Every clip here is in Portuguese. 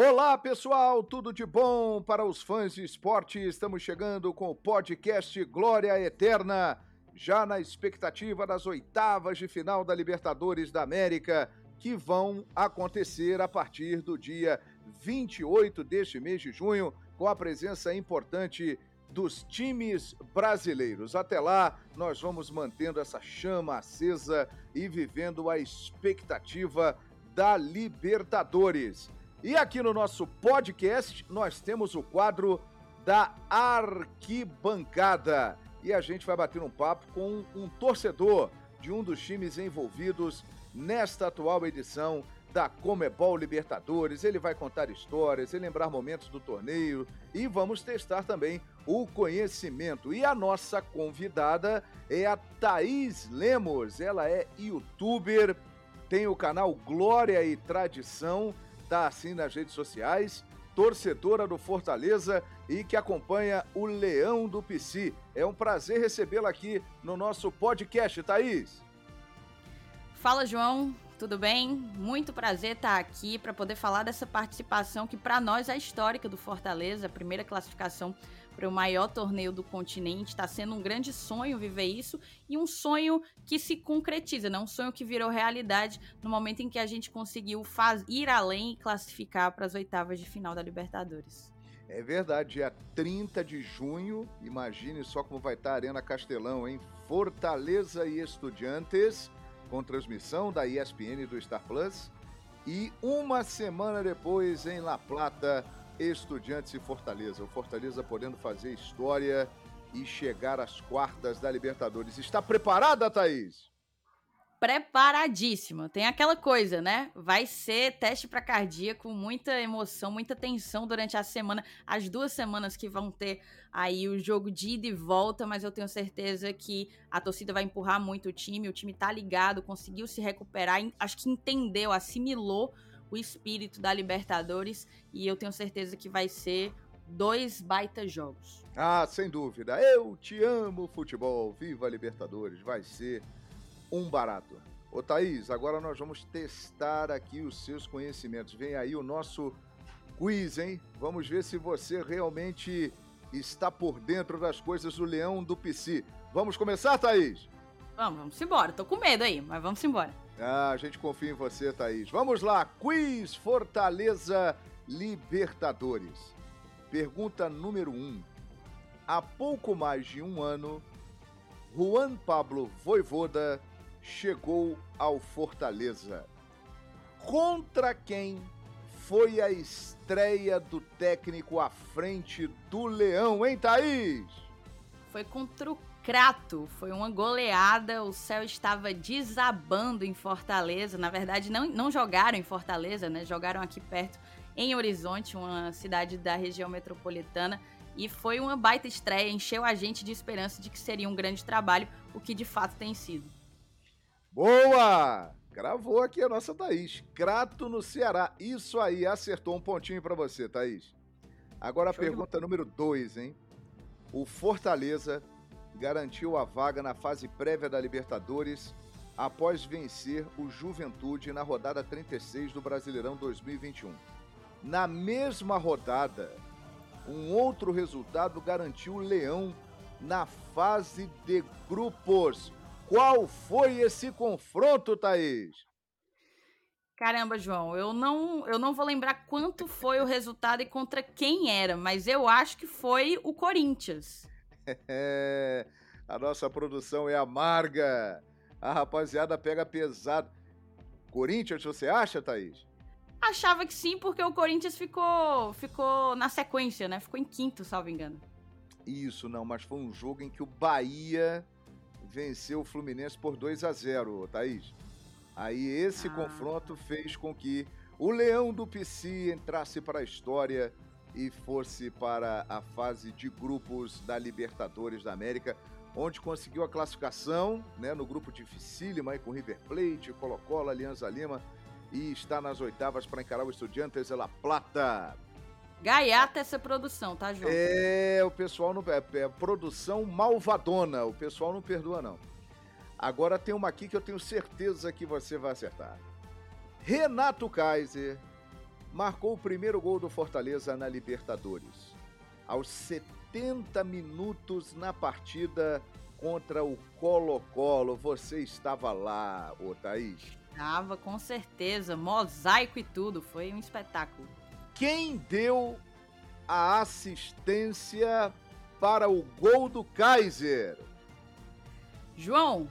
Olá, pessoal, tudo de bom para os fãs de esporte? Estamos chegando com o podcast Glória Eterna, já na expectativa das oitavas de final da Libertadores da América, que vão acontecer a partir do dia 28 deste mês de junho, com a presença importante dos times brasileiros. Até lá, nós vamos mantendo essa chama acesa e vivendo a expectativa da Libertadores. E aqui no nosso podcast nós temos o quadro da Arquibancada. E a gente vai bater um papo com um torcedor de um dos times envolvidos nesta atual edição da Comebol Libertadores. Ele vai contar histórias, lembrar momentos do torneio e vamos testar também o conhecimento. E a nossa convidada é a Thaís Lemos. Ela é youtuber, tem o canal Glória e Tradição tá assim nas redes sociais, torcedora do Fortaleza e que acompanha o Leão do PC. É um prazer recebê-la aqui no nosso podcast, Thaís. Fala, João. Tudo bem? Muito prazer estar aqui para poder falar dessa participação que para nós é histórica do Fortaleza, a primeira classificação para o maior torneio do continente. Está sendo um grande sonho viver isso e um sonho que se concretiza, né? um sonho que virou realidade no momento em que a gente conseguiu faz, ir além e classificar para as oitavas de final da Libertadores. É verdade, dia 30 de junho, imagine só como vai estar a Arena Castelão, hein? Fortaleza e Estudiantes, com transmissão da ESPN do Star Plus. E uma semana depois, em La Plata, Estudiantes e Fortaleza. O Fortaleza podendo fazer história e chegar às quartas da Libertadores. Está preparada, Thaís? Preparadíssima. Tem aquela coisa, né? Vai ser teste para cardíaco, muita emoção, muita tensão durante a semana, as duas semanas que vão ter aí o jogo de ida e volta, mas eu tenho certeza que a torcida vai empurrar muito o time, o time tá ligado, conseguiu se recuperar, acho que entendeu, assimilou o espírito da Libertadores e eu tenho certeza que vai ser dois baita jogos. Ah, sem dúvida. Eu te amo, futebol. Viva Libertadores. Vai ser um barato. Ô Thaís, agora nós vamos testar aqui os seus conhecimentos. Vem aí o nosso quiz, hein? Vamos ver se você realmente está por dentro das coisas do Leão do PC. Vamos começar, Thaís? Vamos, vamos embora. Tô com medo aí, mas vamos embora. Ah, a gente confia em você, Thaís. Vamos lá, quiz Fortaleza Libertadores. Pergunta número 1. Um. Há pouco mais de um ano, Juan Pablo Voivoda chegou ao Fortaleza. Contra quem foi a estreia do técnico à frente do Leão, hein, Thaís? Foi contra o Crato. Foi uma goleada, o céu estava desabando em Fortaleza. Na verdade, não, não jogaram em Fortaleza, né? Jogaram aqui perto, em Horizonte, uma cidade da região metropolitana. E foi uma baita estreia, encheu a gente de esperança de que seria um grande trabalho, o que de fato tem sido. Boa! Gravou aqui a nossa Thaís. Crato no Ceará. Isso aí, acertou um pontinho para você, Thaís. Agora a Show pergunta número 2, hein? O Fortaleza garantiu a vaga na fase prévia da Libertadores após vencer o Juventude na rodada 36 do Brasileirão 2021. Na mesma rodada, um outro resultado garantiu o Leão na fase de grupos. Qual foi esse confronto, Thaís? Caramba, João, eu não, eu não vou lembrar quanto foi o resultado e contra quem era, mas eu acho que foi o Corinthians. A nossa produção é amarga. A rapaziada pega pesado. Corinthians, você acha, Thaís? Achava que sim, porque o Corinthians ficou, ficou na sequência, né? Ficou em quinto, salvo engano. Isso, não, mas foi um jogo em que o Bahia venceu o Fluminense por 2 a 0 Thaís. Aí esse ah. confronto fez com que o Leão do PC entrasse para a história e fosse para a fase de grupos da Libertadores da América, onde conseguiu a classificação né, no grupo dificílimo aí com River Plate, Colo-Colo, Alianza Lima e está nas oitavas para encarar o Estudiantes de La Plata. Gaiata essa produção, tá, João? É, o pessoal não. É, é produção malvadona. O pessoal não perdoa, não. Agora tem uma aqui que eu tenho certeza que você vai acertar. Renato Kaiser marcou o primeiro gol do Fortaleza na Libertadores. Aos 70 minutos na partida contra o Colo-Colo. Você estava lá, ô Thaís? Estava, com certeza. Mosaico e tudo. Foi um espetáculo. Quem deu a assistência para o gol do Kaiser? João,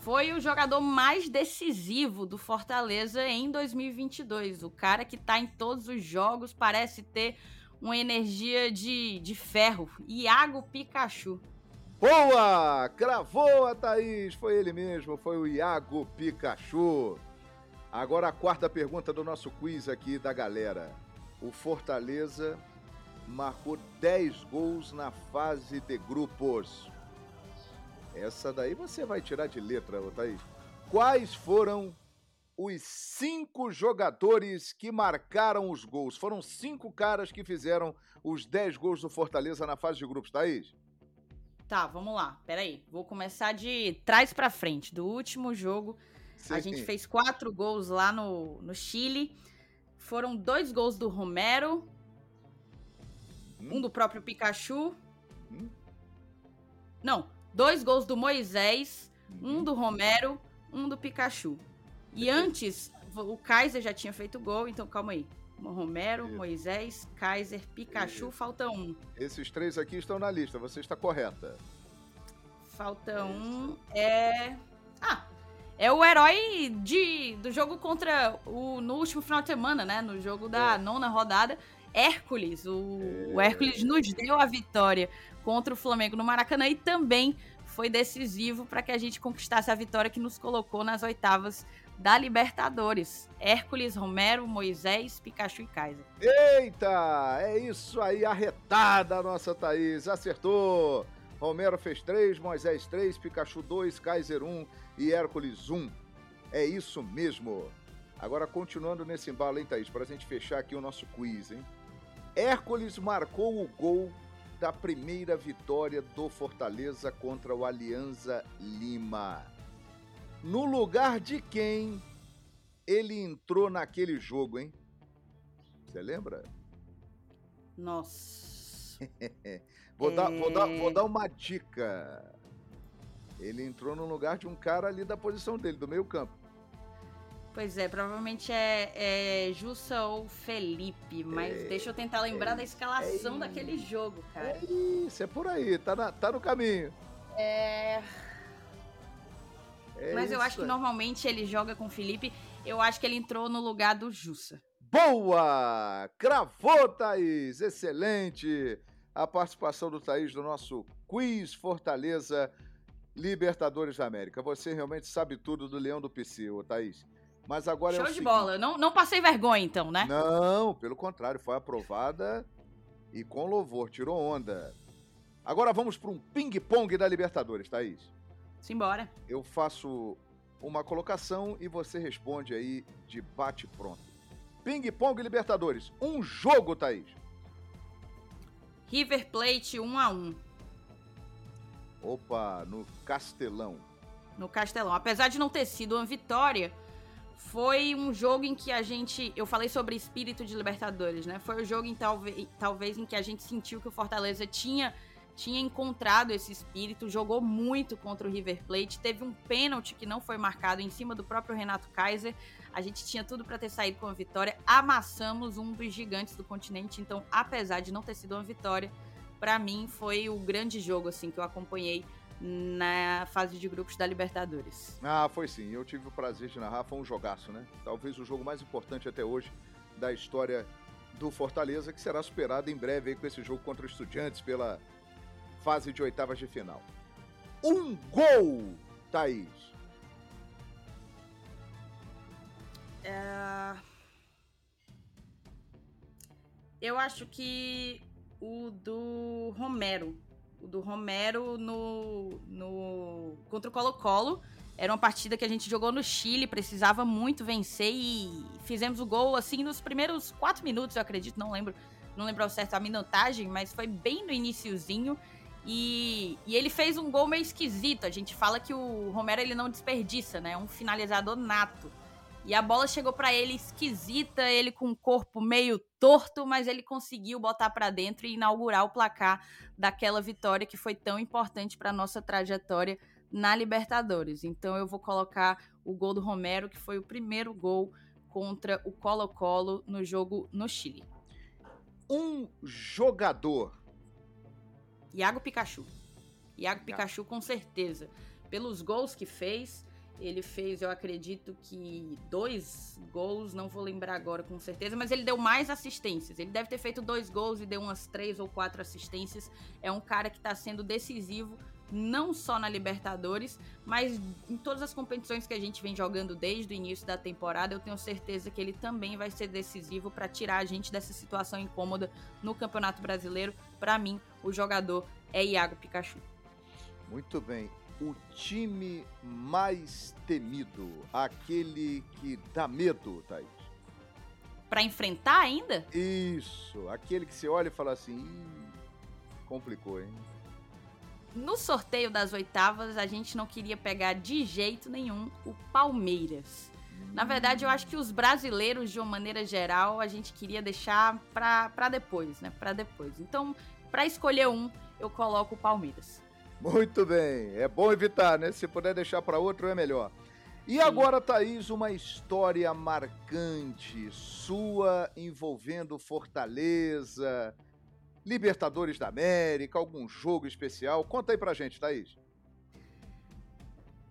foi o jogador mais decisivo do Fortaleza em 2022. O cara que tá em todos os jogos parece ter uma energia de, de ferro. Iago Pikachu. Boa! Cravou a Thaís! Foi ele mesmo, foi o Iago Pikachu. Agora a quarta pergunta do nosso quiz aqui da galera. O Fortaleza marcou 10 gols na fase de grupos. Essa daí você vai tirar de letra, Thaís. Quais foram os cinco jogadores que marcaram os gols? Foram cinco caras que fizeram os 10 gols do Fortaleza na fase de grupos, Thaís? Tá, vamos lá. Peraí. Vou começar de trás para frente. Do último jogo, Sim. a gente fez quatro gols lá no, no Chile. Foram dois gols do Romero, hum. um do próprio Pikachu. Hum. Não, dois gols do Moisés, um uhum. do Romero, um do Pikachu. E antes, o Kaiser já tinha feito gol, então calma aí. Romero, Isso. Moisés, Kaiser, Pikachu, Isso. falta um. Esses três aqui estão na lista, você está correta. Falta Isso. um. É. É o herói de, do jogo contra o. no último final de semana, né? No jogo da é. nona rodada. Hércules. O, é. o Hércules nos deu a vitória contra o Flamengo no Maracanã e também foi decisivo para que a gente conquistasse a vitória que nos colocou nas oitavas da Libertadores. Hércules, Romero, Moisés, Pikachu e Kaiser. Eita! É isso aí, arretada a nossa Thaís. Acertou! Romero fez três, Moisés três, Pikachu dois, Kaiser um e Hércules um. É isso mesmo. Agora, continuando nesse embalo, hein, Thaís? Para a gente fechar aqui o nosso quiz, hein? Hércules marcou o gol da primeira vitória do Fortaleza contra o Alianza Lima. No lugar de quem ele entrou naquele jogo, hein? Você lembra? Nossa. vou, é... dar, vou, dar, vou dar uma dica. Ele entrou no lugar de um cara ali da posição dele, do meio campo. Pois é, provavelmente é, é Jussa ou Felipe, mas é, deixa eu tentar lembrar é, da escalação é daquele jogo, cara. É isso, é por aí, tá, na, tá no caminho. É. é mas eu acho que normalmente ele joga com Felipe. Eu acho que ele entrou no lugar do Jussa. Boa! Cravou, Thaís! Excelente! A participação do Thaís no nosso Quiz Fortaleza Libertadores da América. Você realmente sabe tudo do Leão do PC, ô Thaís. Mas agora Show é de seguinte... bola. Não, não passei vergonha, então, né? Não, pelo contrário, foi aprovada e com louvor, tirou onda. Agora vamos para um ping-pong da Libertadores, Thaís. Simbora. Eu faço uma colocação e você responde aí de bate-pronto. Ping-pong Libertadores. Um jogo, Thaís. River Plate 1 a 1 Opa, no Castelão. No Castelão. Apesar de não ter sido uma vitória, foi um jogo em que a gente. Eu falei sobre espírito de Libertadores, né? Foi o jogo em talvez, talvez em que a gente sentiu que o Fortaleza tinha tinha encontrado esse espírito, jogou muito contra o River Plate, teve um pênalti que não foi marcado em cima do próprio Renato Kaiser. A gente tinha tudo para ter saído com a vitória, amassamos um dos gigantes do continente, então apesar de não ter sido uma vitória, para mim foi o grande jogo assim que eu acompanhei na fase de grupos da Libertadores. Ah, foi sim. Eu tive o prazer de narrar, foi um jogaço, né? Talvez o jogo mais importante até hoje da história do Fortaleza, que será superado em breve aí com esse jogo contra os Estudiantes pela fase de oitavas de final. Um gol, Thaís. É... Eu acho que o do Romero o do Romero no, no contra o Colo-Colo. Era uma partida que a gente jogou no Chile, precisava muito vencer e fizemos o gol assim nos primeiros quatro minutos, eu acredito, não lembro, não lembro ao certo a minutagem, mas foi bem no iníciozinho. E, e, ele fez um gol meio esquisito. A gente fala que o Romero ele não desperdiça, né? É um finalizador nato. E a bola chegou para ele esquisita, ele com o corpo meio torto, mas ele conseguiu botar para dentro e inaugurar o placar daquela vitória que foi tão importante para nossa trajetória na Libertadores. Então eu vou colocar o gol do Romero, que foi o primeiro gol contra o Colo-Colo no jogo no Chile. Um jogador. Iago Pikachu. Iago Pikachu com certeza. Pelos gols que fez, ele fez, eu acredito que dois gols, não vou lembrar agora com certeza, mas ele deu mais assistências. Ele deve ter feito dois gols e deu umas três ou quatro assistências. É um cara que está sendo decisivo, não só na Libertadores, mas em todas as competições que a gente vem jogando desde o início da temporada. Eu tenho certeza que ele também vai ser decisivo para tirar a gente dessa situação incômoda no Campeonato Brasileiro. Para mim, o jogador é Iago Pikachu. Muito bem o time mais temido, aquele que dá medo, Thaís? Para enfrentar ainda? Isso, aquele que você olha e fala assim, complicou, hein? No sorteio das oitavas, a gente não queria pegar de jeito nenhum o Palmeiras. Na verdade, eu acho que os brasileiros, de uma maneira geral, a gente queria deixar para depois, né? Para depois. Então, para escolher um, eu coloco o Palmeiras. Muito bem. É bom evitar, né? Se puder deixar para outro, é melhor. E Sim. agora, Thaís, uma história marcante sua envolvendo Fortaleza, Libertadores da América, algum jogo especial. Conta aí pra gente, Thaís.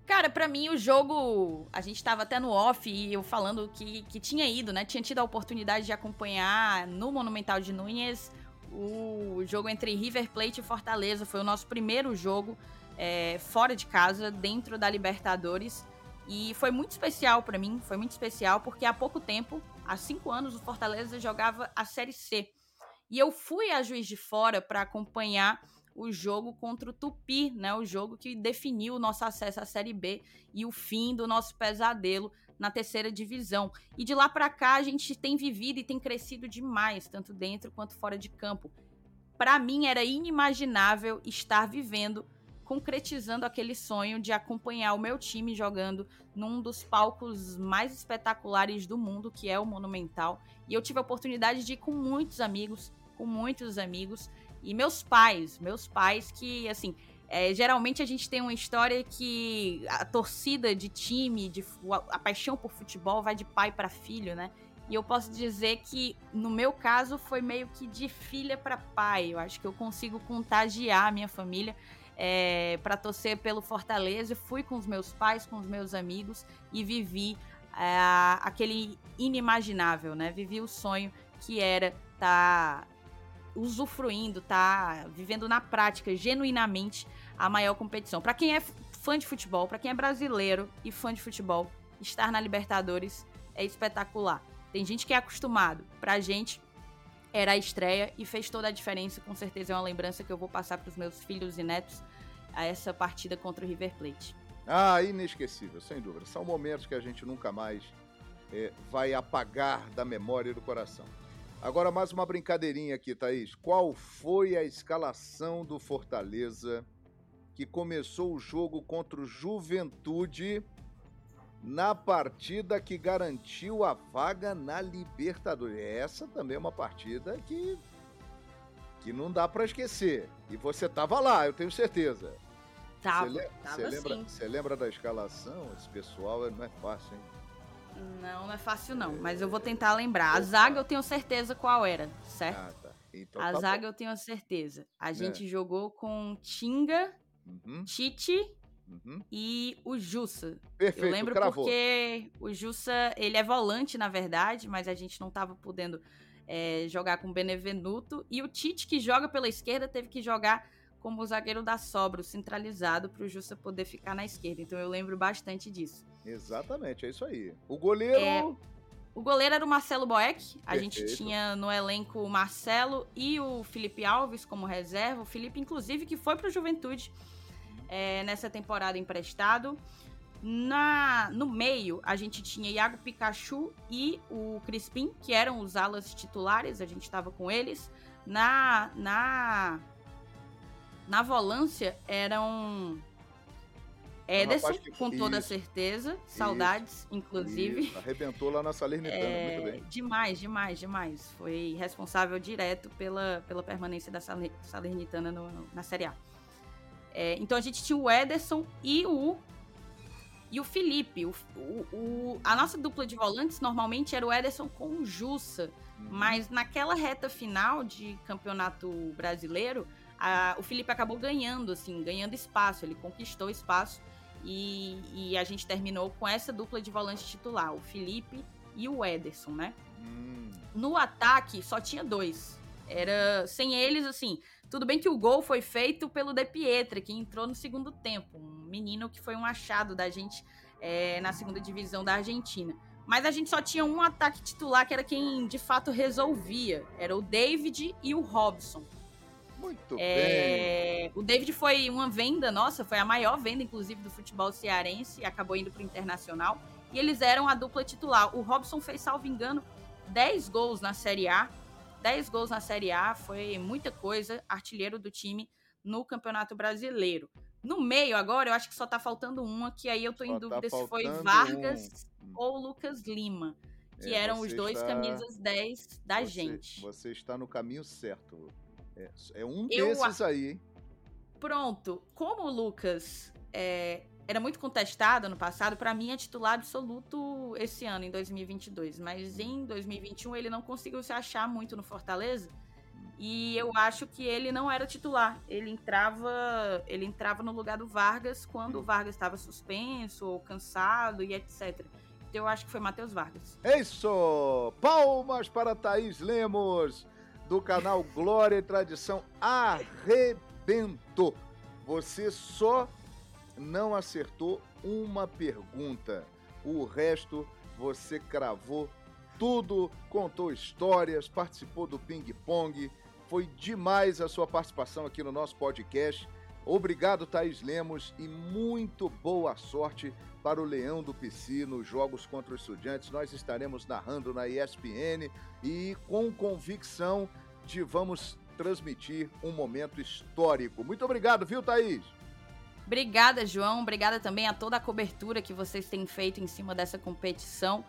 Cara, para mim o jogo. A gente tava até no off e eu falando que, que tinha ido, né? Tinha tido a oportunidade de acompanhar no Monumental de Núñez o jogo entre River Plate e Fortaleza. Foi o nosso primeiro jogo é, fora de casa, dentro da Libertadores. E foi muito especial para mim, foi muito especial porque há pouco tempo, há cinco anos, o Fortaleza jogava a Série C. E eu fui a Juiz de Fora para acompanhar o jogo contra o Tupi, né? O jogo que definiu o nosso acesso à Série B e o fim do nosso pesadelo na terceira divisão. E de lá para cá a gente tem vivido e tem crescido demais, tanto dentro quanto fora de campo. Para mim era inimaginável estar vivendo, concretizando aquele sonho de acompanhar o meu time jogando num dos palcos mais espetaculares do mundo, que é o Monumental. E eu tive a oportunidade de ir com muitos amigos, com muitos amigos e meus pais, meus pais que assim, é, geralmente a gente tem uma história que a torcida de time, de, a, a paixão por futebol vai de pai para filho, né? E eu posso dizer que, no meu caso, foi meio que de filha para pai. Eu acho que eu consigo contagiar a minha família é, para torcer pelo Fortaleza. Fui com os meus pais, com os meus amigos e vivi é, aquele inimaginável, né? Vivi o sonho que era estar tá usufruindo, tá vivendo na prática, genuinamente, a maior competição. Para quem é fã de futebol, para quem é brasileiro e fã de futebol, estar na Libertadores é espetacular. Tem gente que é acostumado. Pra gente era a estreia e fez toda a diferença. Com certeza é uma lembrança que eu vou passar para os meus filhos e netos a essa partida contra o River Plate. Ah, inesquecível, sem dúvida. São momentos que a gente nunca mais é, vai apagar da memória e do coração. Agora, mais uma brincadeirinha aqui, Thaís. Qual foi a escalação do Fortaleza que começou o jogo contra o Juventude na partida que garantiu a vaga na Libertadores. Essa também é uma partida que que não dá para esquecer. E você tava lá, eu tenho certeza. Tava, você, tava você lembra, sim. Você lembra da escalação? Esse pessoal não é fácil, hein? Não, não é fácil não, mas eu vou tentar lembrar. A zaga eu tenho certeza qual era, certo? Ah, tá. Então, a tá zaga bom. eu tenho certeza. A é. gente jogou com Tinga, uhum. Tite uhum. e o Jussa. Perfeito, Eu lembro cravou. porque o Jussa, ele é volante, na verdade, mas a gente não estava podendo é, jogar com o Benevenuto. E o Tite, que joga pela esquerda, teve que jogar como o zagueiro da sobra, centralizado, para o Jussa poder ficar na esquerda. Então eu lembro bastante disso. Exatamente, é isso aí. O goleiro... É... O goleiro era o Marcelo Boeck. A Perfeito. gente tinha no elenco o Marcelo e o Felipe Alves como reserva. O Felipe, inclusive, que foi para o Juventude é, nessa temporada emprestado. Na, no meio, a gente tinha Iago Pikachu e o Crispim, que eram os alas titulares, a gente estava com eles. Na, na, na volância eram Ederson, que... com toda Isso. certeza. Saudades, Isso. inclusive. Isso. Arrebentou lá na Salernitana, é... muito bem. Demais, demais, demais. Foi responsável direto pela, pela permanência da Salernitana no, na Série A. É, então a gente tinha o Ederson e o e o Felipe. O, o, o, a nossa dupla de volantes normalmente era o Ederson com o Jussa. Uhum. Mas naquela reta final de campeonato brasileiro, a, o Felipe acabou ganhando, assim, ganhando espaço. Ele conquistou espaço. E, e, a gente terminou com essa dupla de volante titular, o Felipe e o Ederson, né? Hum. No ataque só tinha dois. Era sem eles, assim. Tudo bem que o gol foi feito pelo De Pietra, que entrou no segundo tempo. Um menino que foi um achado da gente é, na segunda divisão da Argentina. Mas a gente só tinha um ataque titular que era quem de fato resolvia. Era o David e o Robson. Muito é, bem. O David foi uma venda, nossa, foi a maior venda, inclusive, do futebol cearense, acabou indo para o Internacional. E eles eram a dupla titular. O Robson fez, salvo engano, 10 gols na Série A. 10 gols na Série A, foi muita coisa, artilheiro do time no Campeonato Brasileiro. No meio agora, eu acho que só tá faltando uma, que aí eu tô em só tá dúvida tá se foi Vargas um. ou Lucas Lima, que é, eram os dois está... camisas 10 da você, gente. Você está no caminho certo. É, é um eu desses aí, hein? Pronto. Como o Lucas é, era muito contestado no passado, para mim é titular absoluto esse ano, em 2022. Mas em 2021 ele não conseguiu se achar muito no Fortaleza. E eu acho que ele não era titular. Ele entrava, ele entrava no lugar do Vargas quando o Vargas estava suspenso ou cansado e etc. Então eu acho que foi Matheus Vargas. É isso! Palmas para Thaís Lemos, do canal Glória e Tradição. Arrebentou! Você só não acertou uma pergunta. O resto você cravou tudo, contou histórias, participou do ping-pong foi demais a sua participação aqui no nosso podcast. Obrigado, Thaís Lemos, e muito boa sorte para o Leão do PC nos jogos contra os estudantes. Nós estaremos narrando na ESPN e com convicção de vamos transmitir um momento histórico. Muito obrigado, viu, Thaís? Obrigada, João. Obrigada também a toda a cobertura que vocês têm feito em cima dessa competição.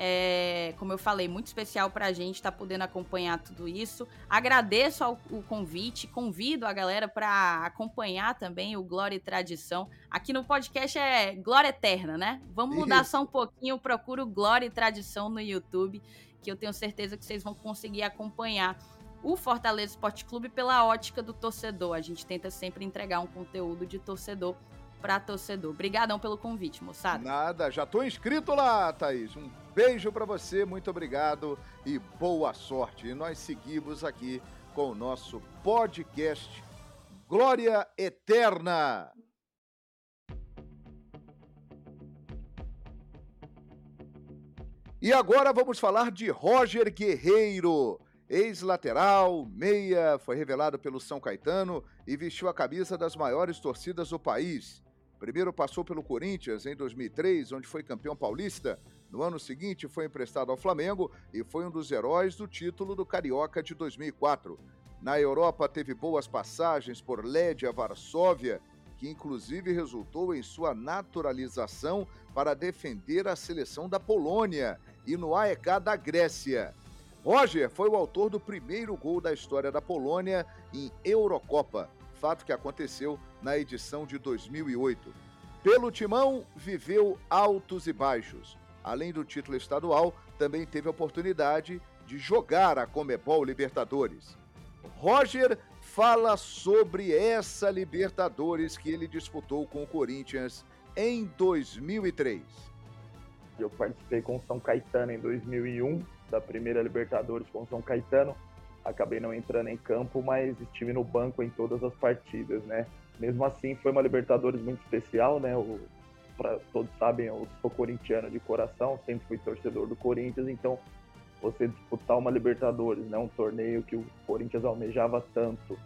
É, como eu falei, muito especial para a gente estar tá podendo acompanhar tudo isso. Agradeço ao, o convite, convido a galera para acompanhar também o Glória e Tradição. Aqui no podcast é Glória Eterna, né? Vamos mudar só um pouquinho, procuro Glória e Tradição no YouTube, que eu tenho certeza que vocês vão conseguir acompanhar o Fortaleza Esporte Clube pela ótica do torcedor. A gente tenta sempre entregar um conteúdo de torcedor para torcedor. Obrigadão pelo convite, moçada. Nada, já tô inscrito lá, Thaís. Um beijo para você, muito obrigado e boa sorte. E nós seguimos aqui com o nosso podcast Glória Eterna. E agora vamos falar de Roger Guerreiro. Ex-lateral, meia, foi revelado pelo São Caetano e vestiu a camisa das maiores torcidas do país. Primeiro passou pelo Corinthians em 2003, onde foi campeão paulista. No ano seguinte, foi emprestado ao Flamengo e foi um dos heróis do título do Carioca de 2004. Na Europa, teve boas passagens por Lédia Varsóvia, que inclusive resultou em sua naturalização para defender a seleção da Polônia, e no AEK da Grécia. Roger foi o autor do primeiro gol da história da Polônia em Eurocopa fato que aconteceu na edição de 2008. Pelo Timão, viveu altos e baixos. Além do título estadual, também teve a oportunidade de jogar a Comebol Libertadores. Roger fala sobre essa Libertadores que ele disputou com o Corinthians em 2003. Eu participei com o São Caetano em 2001, da primeira Libertadores com São Caetano acabei não entrando em campo, mas estive no banco em todas as partidas, né? Mesmo assim, foi uma Libertadores muito especial, né? O, pra, todos sabem, eu sou corintiano de coração, sempre fui torcedor do Corinthians, então você disputar uma Libertadores, né? Um torneio que o Corinthians almejava tanto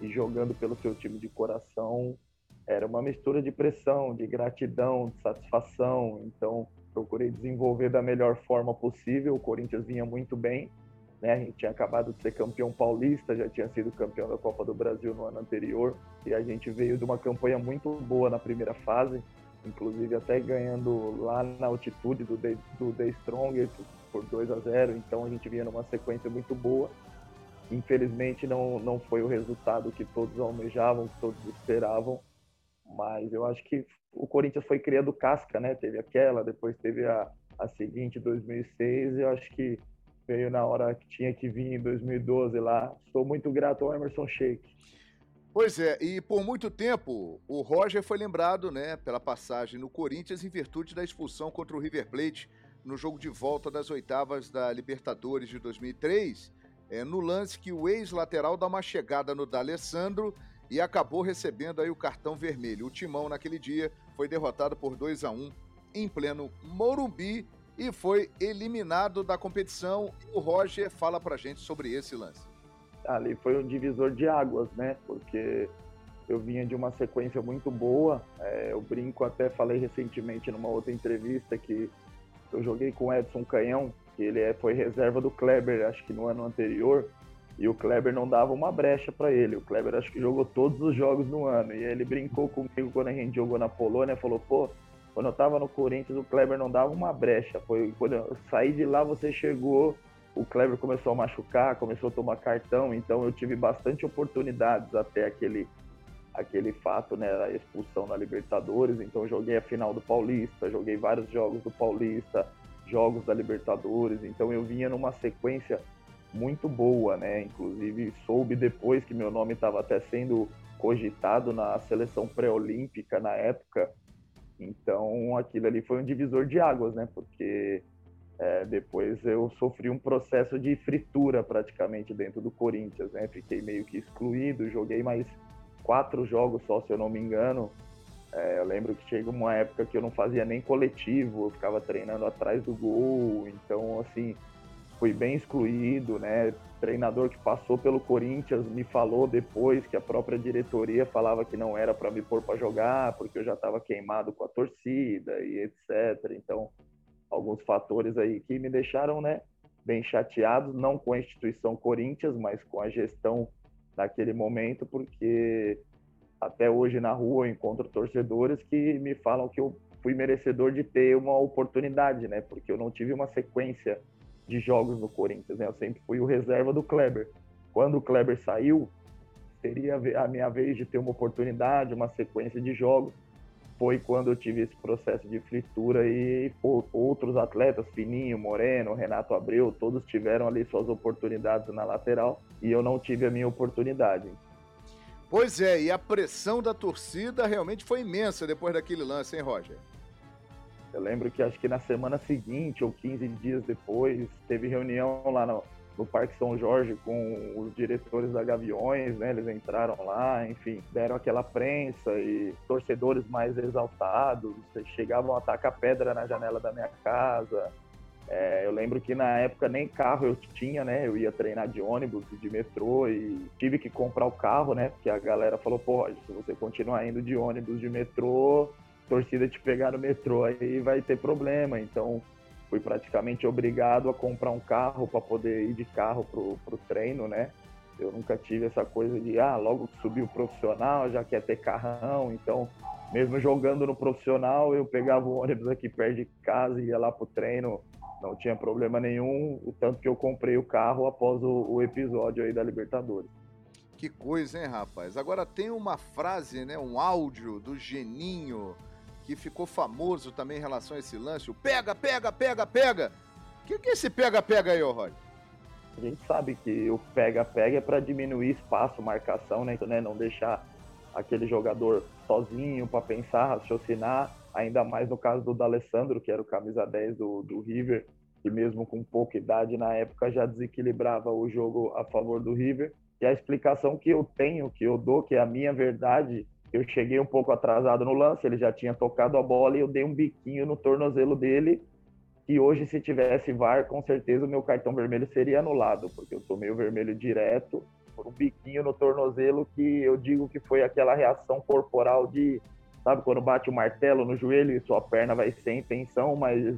e jogando pelo seu time de coração, era uma mistura de pressão, de gratidão, de satisfação. Então, procurei desenvolver da melhor forma possível. O Corinthians vinha muito bem né? A gente tinha acabado de ser campeão paulista, já tinha sido campeão da Copa do Brasil no ano anterior, e a gente veio de uma campanha muito boa na primeira fase. inclusive até ganhando lá na altitude do The, do The Strongest por 2 a 0 então a gente vinha numa sequência muito boa. Infelizmente não, não foi o resultado que todos almejavam, que todos esperavam, mas eu acho que o Corinthians foi criando casca, né? Teve aquela, depois teve a, a seguinte, 2006, e eu acho que veio na hora que tinha que vir em 2012 lá. Sou muito grato ao Emerson Sheik. Pois é, e por muito tempo o Roger foi lembrado, né, pela passagem no Corinthians em virtude da expulsão contra o River Plate no jogo de volta das oitavas da Libertadores de 2003, é, no lance que o ex-lateral dá uma chegada no D'Alessandro e acabou recebendo aí o cartão vermelho. O Timão naquele dia foi derrotado por 2 a 1 em pleno Morumbi e foi eliminado da competição. O Roger fala pra gente sobre esse lance ali foi um divisor de águas, né? Porque eu vinha de uma sequência muito boa. É, eu brinco, até falei recentemente numa outra entrevista que eu joguei com o Edson Canhão, que ele é, foi reserva do Kleber, acho que no ano anterior, e o Kleber não dava uma brecha para ele. O Kleber acho que jogou todos os jogos no ano. E ele brincou comigo quando a gente jogou na Polônia, falou, pô, quando eu tava no Corinthians, o Kleber não dava uma brecha. Foi quando eu saí de lá, você chegou o Kleber começou a machucar, começou a tomar cartão, então eu tive bastante oportunidades até aquele aquele fato, né, a expulsão na Libertadores, então joguei a final do Paulista, joguei vários jogos do Paulista, jogos da Libertadores, então eu vinha numa sequência muito boa, né, inclusive soube depois que meu nome estava até sendo cogitado na seleção pré-olímpica na época, então aquilo ali foi um divisor de águas, né, porque é, depois eu sofri um processo de fritura praticamente dentro do Corinthians, né? Fiquei meio que excluído, joguei mais quatro jogos só, se eu não me engano. É, eu lembro que chegou uma época que eu não fazia nem coletivo, eu ficava treinando atrás do gol, então assim fui bem excluído, né? Treinador que passou pelo Corinthians me falou depois que a própria diretoria falava que não era para me pôr para jogar porque eu já estava queimado com a torcida e etc. Então alguns fatores aí que me deixaram, né, bem chateado, não com a instituição Corinthians, mas com a gestão naquele momento, porque até hoje na rua eu encontro torcedores que me falam que eu fui merecedor de ter uma oportunidade, né? Porque eu não tive uma sequência de jogos no Corinthians, né? Eu sempre fui o reserva do Kleber. Quando o Kleber saiu, seria a minha vez de ter uma oportunidade, uma sequência de jogos foi quando eu tive esse processo de fritura e outros atletas, Fininho, Moreno, Renato Abreu, todos tiveram ali suas oportunidades na lateral e eu não tive a minha oportunidade. Pois é, e a pressão da torcida realmente foi imensa depois daquele lance, hein, Roger? Eu lembro que acho que na semana seguinte ou 15 dias depois teve reunião lá no, no Parque São Jorge com os diretores da Gaviões, né? Eles entraram lá, enfim, deram aquela prensa e torcedores mais exaltados, chegavam a atacar pedra na janela da minha casa. É, eu lembro que na época nem carro eu tinha, né? Eu ia treinar de ônibus, de metrô e tive que comprar o carro, né? Porque a galera falou, pô, se você continuar indo de ônibus, de metrô, torcida te pegar no metrô, aí vai ter problema. Então, fui praticamente obrigado a comprar um carro para poder ir de carro pro, pro treino, né? Eu nunca tive essa coisa de, ah, logo que subiu o profissional, já quer ter carrão. Então, mesmo jogando no profissional, eu pegava o ônibus aqui perto de casa e ia lá pro treino. Não tinha problema nenhum, o tanto que eu comprei o carro após o, o episódio aí da Libertadores. Que coisa, hein, rapaz? Agora tem uma frase, né, um áudio do Geninho que ficou famoso também em relação a esse lance, o pega, pega, pega, pega. O que, que é esse pega-pega aí, ô Roy? A gente sabe que o pega-pega é para diminuir espaço, marcação, né? né? Não deixar aquele jogador sozinho para pensar, raciocinar, ainda mais no caso do D'Alessandro, que era o camisa 10 do, do River, que mesmo com pouca idade na época já desequilibrava o jogo a favor do River. E a explicação que eu tenho, que eu dou, que é a minha verdade, eu cheguei um pouco atrasado no lance, ele já tinha tocado a bola e eu dei um biquinho no tornozelo dele. E hoje, se tivesse VAR, com certeza o meu cartão vermelho seria anulado, porque eu tomei o vermelho direto por um biquinho no tornozelo que eu digo que foi aquela reação corporal de, sabe, quando bate o martelo no joelho e sua perna vai sem tensão, mas,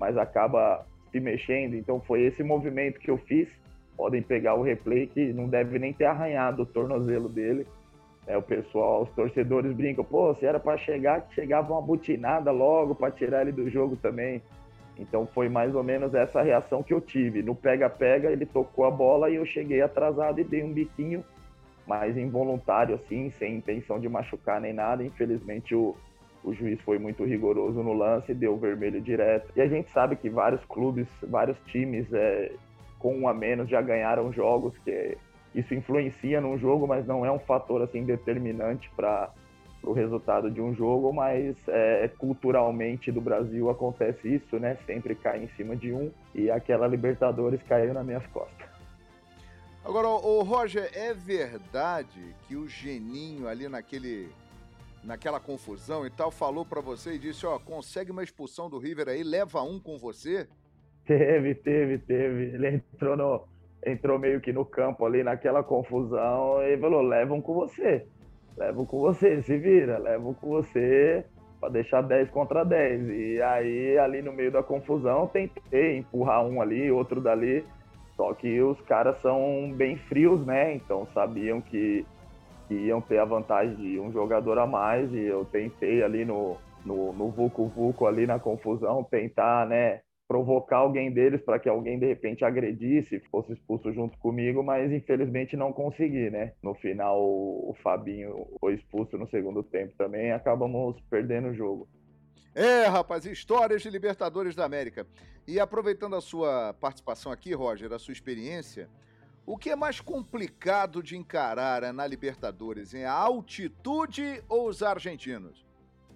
mas acaba se mexendo. Então foi esse movimento que eu fiz. Podem pegar o replay que não deve nem ter arranhado o tornozelo dele É, o pessoal, os torcedores brincam, pô, se era para chegar, chegava uma butinada logo para tirar ele do jogo também. Então foi mais ou menos essa reação que eu tive. No pega-pega, ele tocou a bola e eu cheguei atrasado e dei um biquinho, mas involuntário, assim, sem intenção de machucar nem nada. Infelizmente, o, o juiz foi muito rigoroso no lance, deu vermelho direto. E a gente sabe que vários clubes, vários times é, com um a menos já ganharam jogos, que isso influencia num jogo, mas não é um fator assim determinante para o resultado de um jogo, mas é, culturalmente do Brasil acontece isso, né? Sempre cai em cima de um e aquela Libertadores caiu nas minhas costas. Agora, o Roger, é verdade que o Geninho ali naquele naquela confusão e tal falou para você e disse, ó, consegue uma expulsão do River aí, leva um com você? Teve, teve, teve. Ele entrou no entrou meio que no campo ali naquela confusão e falou: levam com você, levam com você, se vira, levam com você para deixar 10 contra 10. E aí, ali no meio da confusão, tentei empurrar um ali, outro dali. Só que os caras são bem frios, né? Então sabiam que, que iam ter a vantagem de um jogador a mais. E eu tentei ali no, no, no Vucu ali na confusão, tentar, né? Provocar alguém deles para que alguém de repente agredisse, fosse expulso junto comigo, mas infelizmente não consegui, né? No final o Fabinho foi expulso no segundo tempo também, acabamos perdendo o jogo. É, rapaz, histórias de Libertadores da América. E aproveitando a sua participação aqui, Roger, a sua experiência, o que é mais complicado de encarar na Libertadores, hein? a altitude ou os argentinos?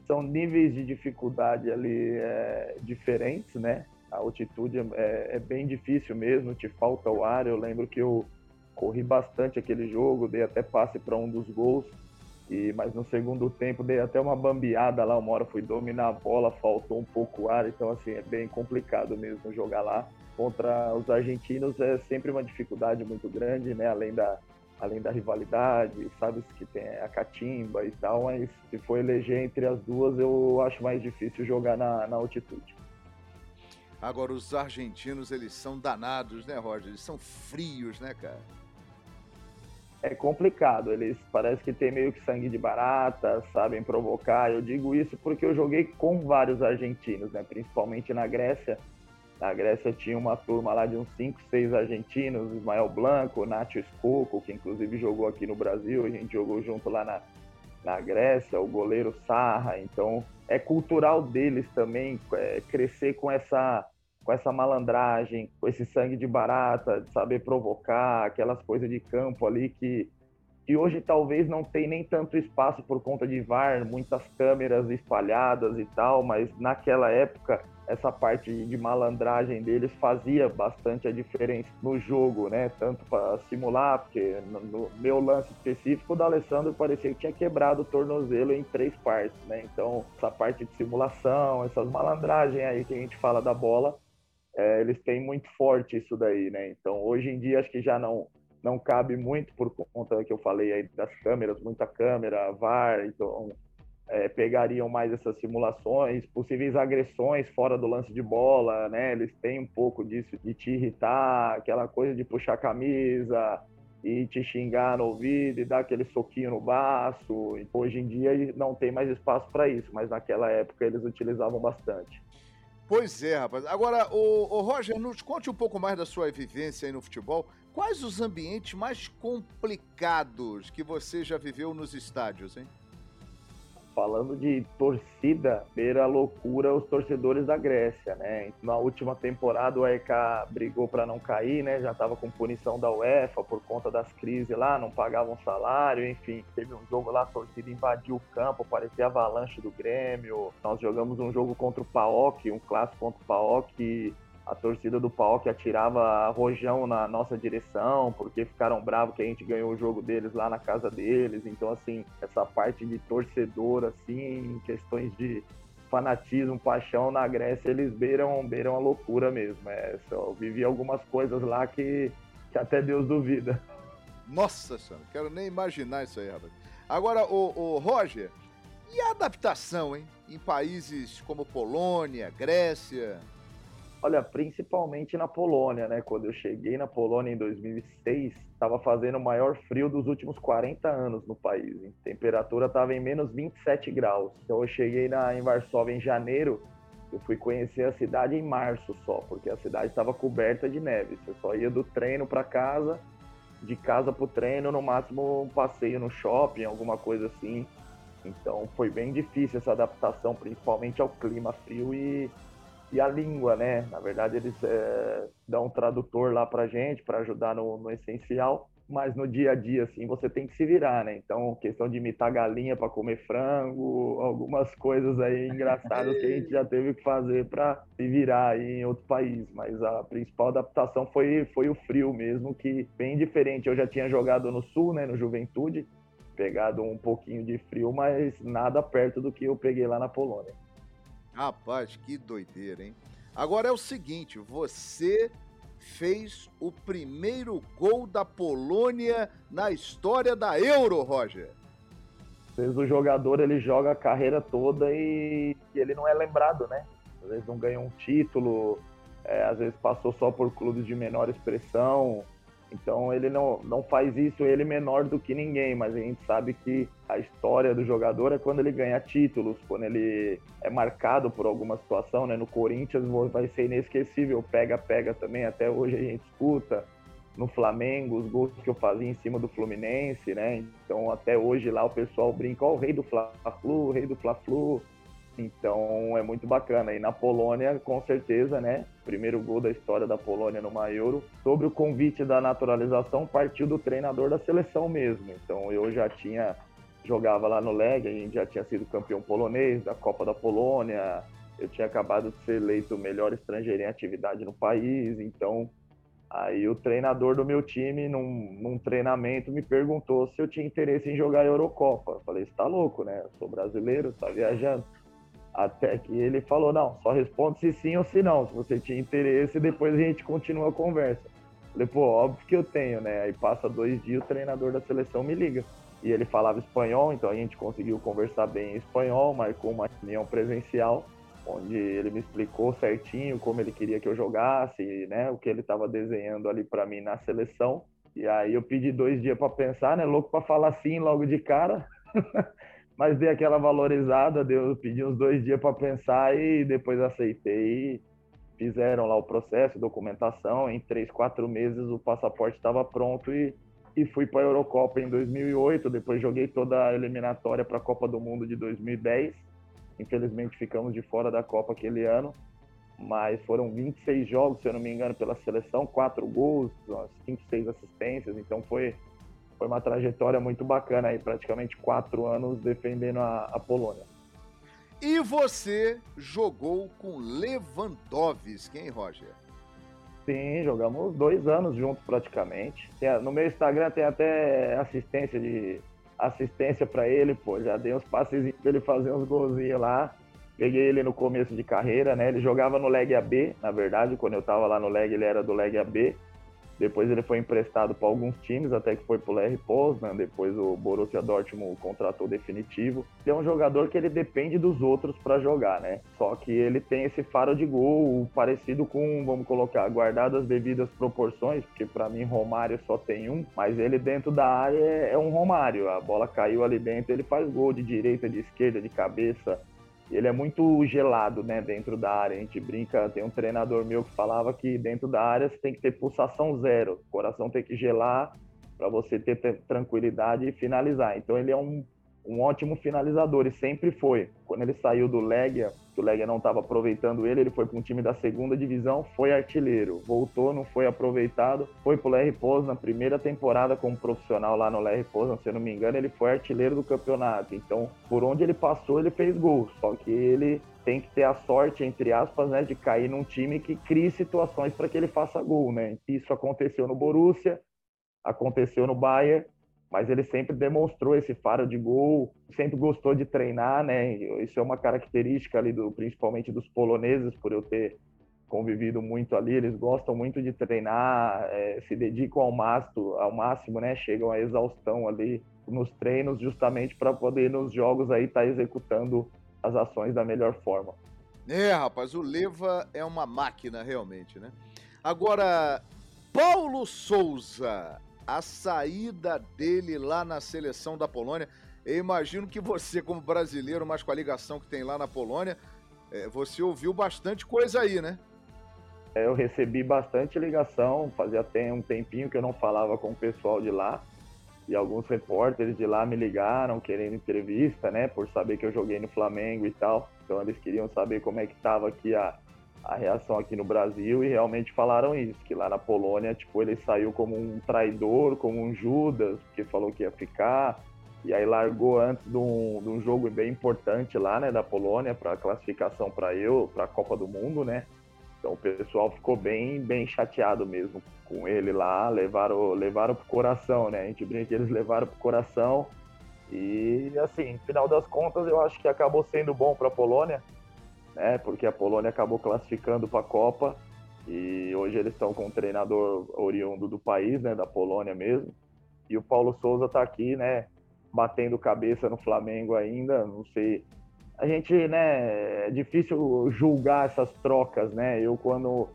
São níveis de dificuldade ali é, diferentes, né? A altitude é, é, bem difícil mesmo, te falta o ar. Eu lembro que eu corri bastante aquele jogo, dei até passe para um dos gols, e mas no segundo tempo dei até uma bambeada lá, uma hora fui dominar a bola, faltou um pouco o ar, então assim, é bem complicado mesmo jogar lá. Contra os argentinos é sempre uma dificuldade muito grande, né? Além da, além da rivalidade, sabe que tem a catimba e tal, mas se for eleger entre as duas, eu acho mais difícil jogar na, na altitude. Agora, os argentinos, eles são danados, né, Roger? Eles são frios, né, cara? É complicado, eles parece que tem meio que sangue de barata, sabem provocar. Eu digo isso porque eu joguei com vários argentinos, né? Principalmente na Grécia. Na Grécia tinha uma turma lá de uns 5, 6 argentinos, Ismael Blanco, Nacho Escoco, que inclusive jogou aqui no Brasil, a gente jogou junto lá na, na Grécia, o goleiro Sarra, então é cultural deles também é, crescer com essa com essa malandragem, com esse sangue de barata, de saber provocar, aquelas coisas de campo ali que, que hoje talvez não tem nem tanto espaço por conta de VAR, muitas câmeras espalhadas e tal, mas naquela época essa parte de malandragem deles fazia bastante a diferença no jogo, né? Tanto para simular, porque no meu lance específico, o da Alessandro parecia que tinha quebrado o tornozelo em três partes, né? Então, essa parte de simulação, essas malandragens aí que a gente fala da bola, é, eles têm muito forte isso daí, né? Então, hoje em dia, acho que já não não cabe muito por conta que eu falei aí das câmeras, muita câmera, VAR, então é, pegariam mais essas simulações, possíveis agressões fora do lance de bola, né? Eles têm um pouco disso de te irritar, aquela coisa de puxar a camisa e te xingar no ouvido e dar aquele soquinho no baço. Hoje em dia não tem mais espaço para isso, mas naquela época eles utilizavam bastante. Pois é, rapaz. Agora, o, o Roger, nos conte um pouco mais da sua vivência aí no futebol. Quais os ambientes mais complicados que você já viveu nos estádios, hein? falando de torcida, beira loucura os torcedores da Grécia, né? Na última temporada o EK brigou para não cair, né? Já estava com punição da UEFA por conta das crises lá, não pagavam salário, enfim. Teve um jogo lá, a torcida invadiu o campo, parecia avalanche do Grêmio. Nós jogamos um jogo contra o PAOK, um clássico contra o PAOK, a torcida do pau que atirava rojão na nossa direção, porque ficaram bravos que a gente ganhou o jogo deles lá na casa deles. Então, assim, essa parte de torcedor, assim, questões de fanatismo, paixão na Grécia, eles beiram, beiram a loucura mesmo. É, eu vivi algumas coisas lá que, que até Deus duvida. Nossa senhora, quero nem imaginar isso aí, rapaz. Agora, o, o Roger, e a adaptação, hein? Em países como Polônia, Grécia, Olha, principalmente na Polônia, né? Quando eu cheguei na Polônia em 2006, estava fazendo o maior frio dos últimos 40 anos no país. A temperatura estava em menos 27 graus. Então eu cheguei na, em Varsóvia em janeiro. Eu fui conhecer a cidade em março só, porque a cidade estava coberta de neve. Você só ia do treino para casa, de casa para o treino, no máximo um passeio no shopping, alguma coisa assim. Então foi bem difícil essa adaptação, principalmente ao clima frio e e a língua, né? Na verdade, eles é, dão um tradutor lá para gente para ajudar no, no, essencial, mas no dia a dia, assim, você tem que se virar, né? Então, questão de imitar galinha para comer frango, algumas coisas aí engraçadas que a gente já teve que fazer para se virar aí em outro país. Mas a principal adaptação foi, foi o frio mesmo, que bem diferente. Eu já tinha jogado no Sul, né? No Juventude, pegado um pouquinho de frio, mas nada perto do que eu peguei lá na Polônia. Rapaz, que doideira, hein? Agora é o seguinte, você fez o primeiro gol da Polônia na história da Euro, Roger. Às vezes o jogador ele joga a carreira toda e, ele não é lembrado, né? Às vezes não ganha um título, é, às vezes passou só por clubes de menor expressão, então ele não, não faz isso ele menor do que ninguém, mas a gente sabe que a história do jogador é quando ele ganha títulos, quando ele é marcado por alguma situação, né? No Corinthians vai ser inesquecível, pega, pega também, até hoje a gente escuta. No Flamengo, os gols que eu fazia em cima do Fluminense, né? Então até hoje lá o pessoal brinca, ó, oh, o rei do Fla-Flu, o rei do Fla-Flu. Então é muito bacana. E na Polônia, com certeza, né? Primeiro gol da história da Polônia numa Euro. Sobre o convite da naturalização, partiu do treinador da seleção mesmo. Então eu já tinha jogava lá no Leg, a gente já tinha sido campeão polonês da Copa da Polônia. Eu tinha acabado de ser eleito o melhor estrangeiro em atividade no país. Então Aí o treinador do meu time, num, num, treinamento, me perguntou se eu tinha interesse em jogar a Eurocopa. Eu falei, você tá louco, né? Eu sou brasileiro, tá viajando. Até que ele falou: não, só responde se sim ou se não. Se você tinha interesse, depois a gente continua a conversa. Falei, pô, óbvio que eu tenho, né? Aí passa dois dias, o treinador da seleção me liga. E ele falava espanhol, então a gente conseguiu conversar bem em espanhol, marcou uma reunião presencial, onde ele me explicou certinho como ele queria que eu jogasse, né? O que ele estava desenhando ali para mim na seleção. E aí eu pedi dois dias para pensar, né? Louco para falar sim logo de cara. mas dei aquela valorizada, deu, pedi uns dois dias para pensar e depois aceitei. Fizeram lá o processo, documentação. Em três, quatro meses o passaporte estava pronto e, e fui para a Eurocopa em 2008. Depois joguei toda a eliminatória para a Copa do Mundo de 2010. Infelizmente ficamos de fora da Copa aquele ano, mas foram 26 jogos, se eu não me engano, pela seleção, quatro gols, 5, 6 assistências. Então foi foi uma trajetória muito bacana aí, praticamente quatro anos defendendo a, a Polônia. E você jogou com Lewandowski, hein, Roger? Sim, jogamos dois anos juntos praticamente. no meu Instagram tem até assistência de assistência para ele, pô, já dei uns passes para ele fazer uns golzinhos lá. Peguei ele no começo de carreira, né? Ele jogava no Leg AB, na verdade, quando eu tava lá no Leg, ele era do Leg AB. Depois ele foi emprestado para alguns times, até que foi para o Larry Poznan, depois o Borussia Dortmund contratou definitivo. Ele é um jogador que ele depende dos outros para jogar, né? Só que ele tem esse faro de gol parecido com, vamos colocar, guardado as devidas proporções, porque para mim Romário só tem um, mas ele dentro da área é um Romário. A bola caiu ali dentro, ele faz gol de direita, de esquerda, de cabeça, ele é muito gelado, né, dentro da área. A gente brinca, tem um treinador meu que falava que dentro da área você tem que ter pulsação zero, o coração tem que gelar para você ter tranquilidade e finalizar. Então ele é um um ótimo finalizador e sempre foi. Quando ele saiu do Legia, o Legia não estava aproveitando ele, ele foi para um time da segunda divisão, foi artilheiro, voltou, não foi aproveitado, foi para o Lerry na primeira temporada como profissional lá no Lerry Poznan, se eu não me engano, ele foi artilheiro do campeonato. Então, por onde ele passou, ele fez gol. Só que ele tem que ter a sorte, entre aspas, né, de cair num time que crie situações para que ele faça gol, né? Isso aconteceu no Borussia, aconteceu no Bayern mas ele sempre demonstrou esse faro de gol, sempre gostou de treinar, né? Isso é uma característica ali do, principalmente dos poloneses, por eu ter convivido muito ali, eles gostam muito de treinar, é, se dedicam ao máximo, ao máximo, né? Chegam à exaustão ali nos treinos, justamente para poder nos jogos aí estar tá executando as ações da melhor forma. É, rapaz, o Leva é uma máquina, realmente, né? Agora, Paulo Souza, a saída dele lá na seleção da Polônia. Eu imagino que você, como brasileiro, mas com a ligação que tem lá na Polônia, é, você ouviu bastante coisa aí, né? É, eu recebi bastante ligação, fazia até um tempinho que eu não falava com o pessoal de lá. E alguns repórteres de lá me ligaram querendo entrevista, né? Por saber que eu joguei no Flamengo e tal. Então eles queriam saber como é que estava aqui a, a reação aqui no Brasil e realmente falaram isso, que lá na Polônia, tipo, ele saiu como um traidor, como um Judas, porque falou que ia ficar, e aí largou antes de um, de um jogo bem importante lá, né, da Polônia, para classificação para eu, para a Copa do Mundo, né? Então o pessoal ficou bem, bem chateado mesmo com ele lá, levaram, levaram pro coração, né? A gente brinca que eles levaram pro coração. E assim, no final das contas, eu acho que acabou sendo bom para a Polônia, né? Porque a Polônia acabou classificando para a Copa e hoje eles estão com um treinador oriundo do país, né? Da Polônia mesmo. E o Paulo Souza está aqui, né? Batendo cabeça no Flamengo ainda. Não sei. A gente, né? É difícil julgar essas trocas, né? Eu quando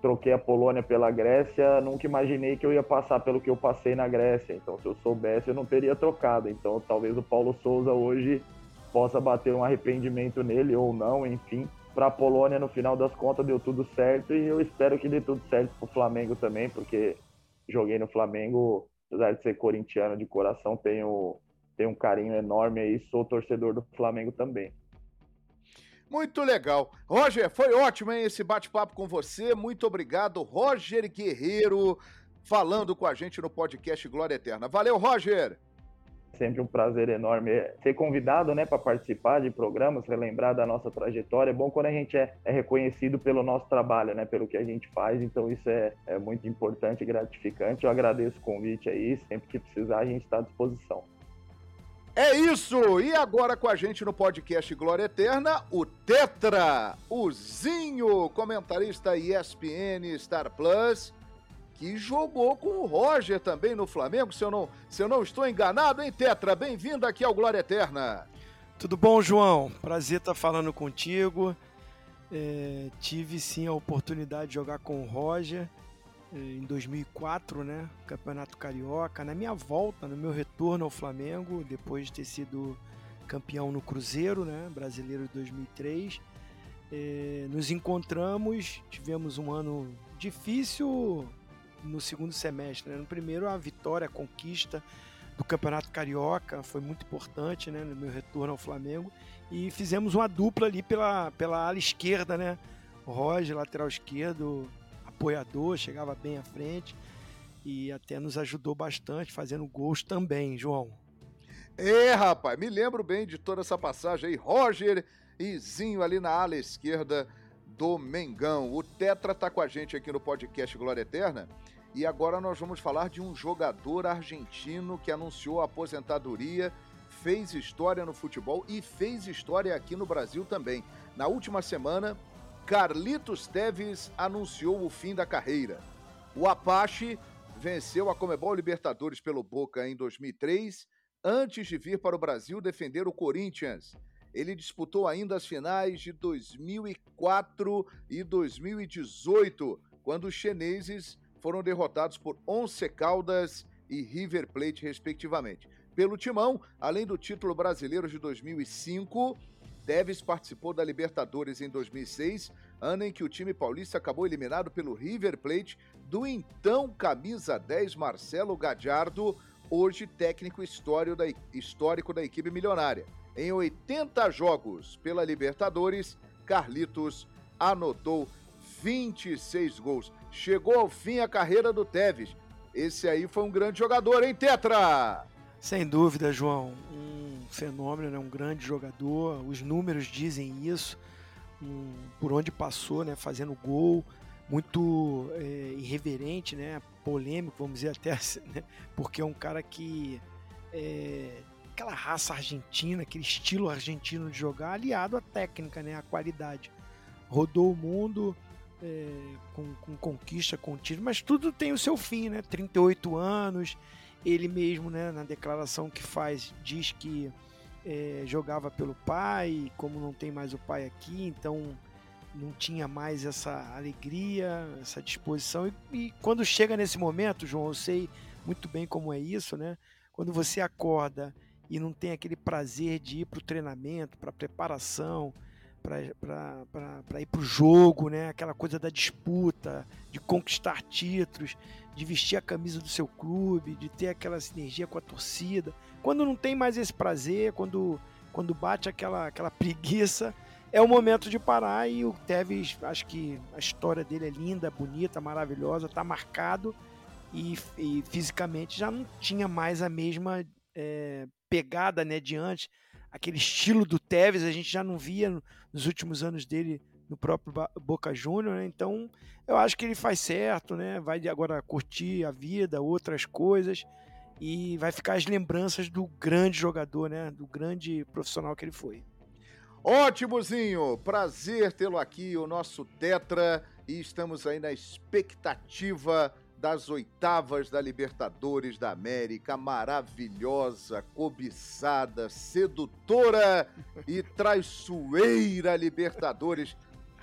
troquei a Polônia pela Grécia, nunca imaginei que eu ia passar pelo que eu passei na Grécia. Então, se eu soubesse, eu não teria trocado. Então, talvez o Paulo Souza hoje possa bater um arrependimento nele ou não, enfim. Para a Polônia, no final das contas, deu tudo certo e eu espero que dê tudo certo para o Flamengo também, porque joguei no Flamengo, apesar de ser corintiano de coração, tenho, tenho um carinho enorme aí, sou torcedor do Flamengo também. Muito legal. Roger, foi ótimo hein, esse bate-papo com você. Muito obrigado, Roger Guerreiro, falando com a gente no podcast Glória Eterna. Valeu, Roger! Sempre um prazer enorme ser convidado né, para participar de programas, relembrar da nossa trajetória. É bom quando a gente é, é, reconhecido pelo nosso trabalho, né, pelo que a gente faz, então isso é, é muito importante e gratificante. Eu agradeço o convite aí, sempre que precisar a gente está à disposição. É isso! E agora com a gente no podcast Glória Eterna, o Tetra, o Zinho, comentarista ESPN Star Plus que jogou com o Roger também no Flamengo, se eu não, se eu não estou enganado, hein, Tetra? Bem-vindo aqui ao Glória Eterna. Tudo bom, João? Prazer estar falando contigo. É, tive sim a oportunidade de jogar com o Roger é, em 2004, né? Campeonato Carioca. Na minha volta, no meu retorno ao Flamengo, depois de ter sido campeão no Cruzeiro, né? Brasileiro de 2003. É, nos encontramos, tivemos um ano difícil no segundo semestre. Né? No primeiro, a vitória, a conquista do Campeonato Carioca foi muito importante né? no meu retorno ao Flamengo. E fizemos uma dupla ali pela, pela ala esquerda, né? Roger, lateral esquerdo, apoiador, chegava bem à frente e até nos ajudou bastante fazendo gols também, João. É, rapaz, me lembro bem de toda essa passagem aí. Roger e Zinho ali na ala esquerda do Mengão. O Tetra tá com a gente aqui no podcast Glória Eterna e agora nós vamos falar de um jogador argentino que anunciou a aposentadoria, fez história no futebol e fez história aqui no Brasil também. Na última semana, Carlitos Teves anunciou o fim da carreira. O Apache venceu a Comebol Libertadores pelo Boca em 2003, antes de vir para o Brasil defender o Corinthians. Ele disputou ainda as finais de 2004 e 2018, quando os chineses foram derrotados por Once Caldas e River Plate, respectivamente. Pelo Timão, além do título brasileiro de 2005, Deves participou da Libertadores em 2006, ano em que o time paulista acabou eliminado pelo River Plate do então camisa 10 Marcelo Gadiardo, hoje técnico histórico da equipe milionária. Em 80 jogos pela Libertadores, Carlitos anotou 26 gols. Chegou ao fim a carreira do Tevez. Esse aí foi um grande jogador, hein, Tetra? Sem dúvida, João. Um fenômeno, né? um grande jogador. Os números dizem isso. Um, por onde passou, né? fazendo gol. Muito é, irreverente, né? polêmico, vamos dizer até, né? porque é um cara que é, aquela raça argentina, aquele estilo argentino de jogar, aliado à técnica, né? à qualidade. Rodou o mundo, é, com, com, conquista contínua, mas tudo tem o seu fim, né? 38 anos, ele mesmo, né, na declaração que faz, diz que é, jogava pelo pai, como não tem mais o pai aqui, então não tinha mais essa alegria, essa disposição. E, e, quando chega nesse momento, João, eu sei muito bem como é isso, né? Quando você acorda e não tem aquele prazer de ir para o treinamento, para preparação, para ir para o jogo, né? aquela coisa da disputa, de conquistar títulos, de vestir a camisa do seu clube, de ter aquela sinergia com a torcida. Quando não tem mais esse prazer, quando, quando bate aquela, aquela preguiça, é o momento de parar e o Tevez, acho que a história dele é linda, bonita, maravilhosa, está marcado e, e, fisicamente já não tinha mais a mesma é, pegada né, diante, aquele estilo do Tevez a gente já não via nos últimos anos dele no próprio Boca Júnior, né? então eu acho que ele faz certo, né? vai agora curtir a vida, outras coisas e vai ficar as lembranças do grande jogador, né? do grande profissional que ele foi. Ótimozinho, prazer tê-lo aqui, o nosso Tetra, e estamos aí na expectativa das oitavas da Libertadores da América, maravilhosa, cobiçada, sedutora e traiçoeira Libertadores.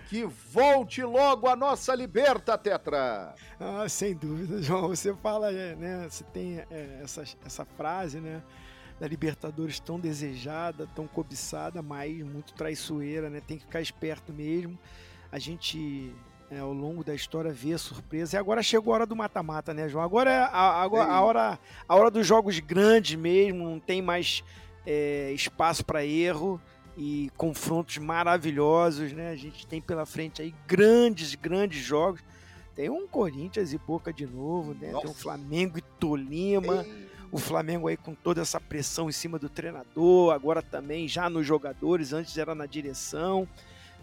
Que volte logo a nossa Liberta, Tetra! Ah, sem dúvida, João. Você fala, né? Você tem é, essa, essa frase, né? da Libertadores tão desejada, tão cobiçada, mas muito traiçoeira, né? Tem que ficar esperto mesmo. A gente é, ao longo da história vê a surpresa. E agora chegou a hora do mata-mata, né, João? Agora é a, agora, a, hora, a hora dos jogos grandes mesmo, não tem mais é, espaço para erro e confrontos maravilhosos, né? A gente tem pela frente aí grandes, grandes jogos. Tem um Corinthians e Boca de novo, né? Tem um Flamengo e Tolima. Ei o Flamengo aí com toda essa pressão em cima do treinador, agora também já nos jogadores, antes era na direção.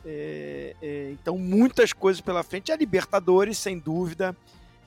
É, é, então, muitas coisas pela frente. A Libertadores, sem dúvida,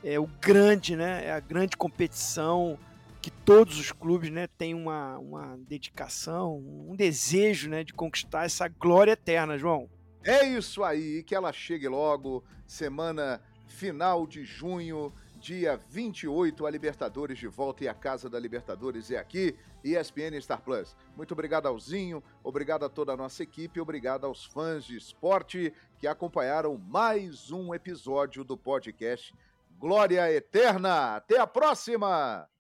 é o grande, né? É a grande competição que todos os clubes né, têm uma, uma dedicação, um desejo né, de conquistar essa glória eterna, João. É isso aí, que ela chegue logo, semana final de junho dia 28, a Libertadores de volta e a Casa da Libertadores é aqui, ESPN Star Plus. Muito obrigado ao Zinho, obrigado a toda a nossa equipe, obrigado aos fãs de esporte que acompanharam mais um episódio do podcast Glória Eterna. Até a próxima!